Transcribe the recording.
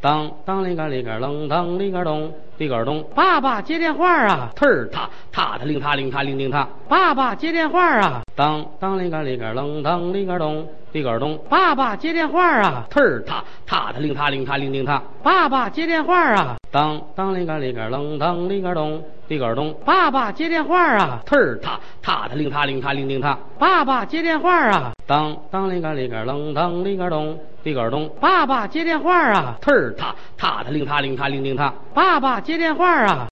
当当里个里个楞当里个咚里个咚，爸爸接电话啊！忒儿踏踏踏令他令他铃铃他，爸爸接电话啊！当当里个里个楞当里个咚里个咚，爸爸接电话啊！忒儿踏踏踏令他令他铃铃他，爸爸接电话啊！当当里个里个楞当里个咚里个咚，爸爸接电话啊！忒儿踏踏踏令他令他铃铃他，爸爸接电话啊！当当里个里个楞当里个咚里个咚，爸爸接电话啊！忒儿踏踏踏令踏令踏令令踏，爸爸接电话啊！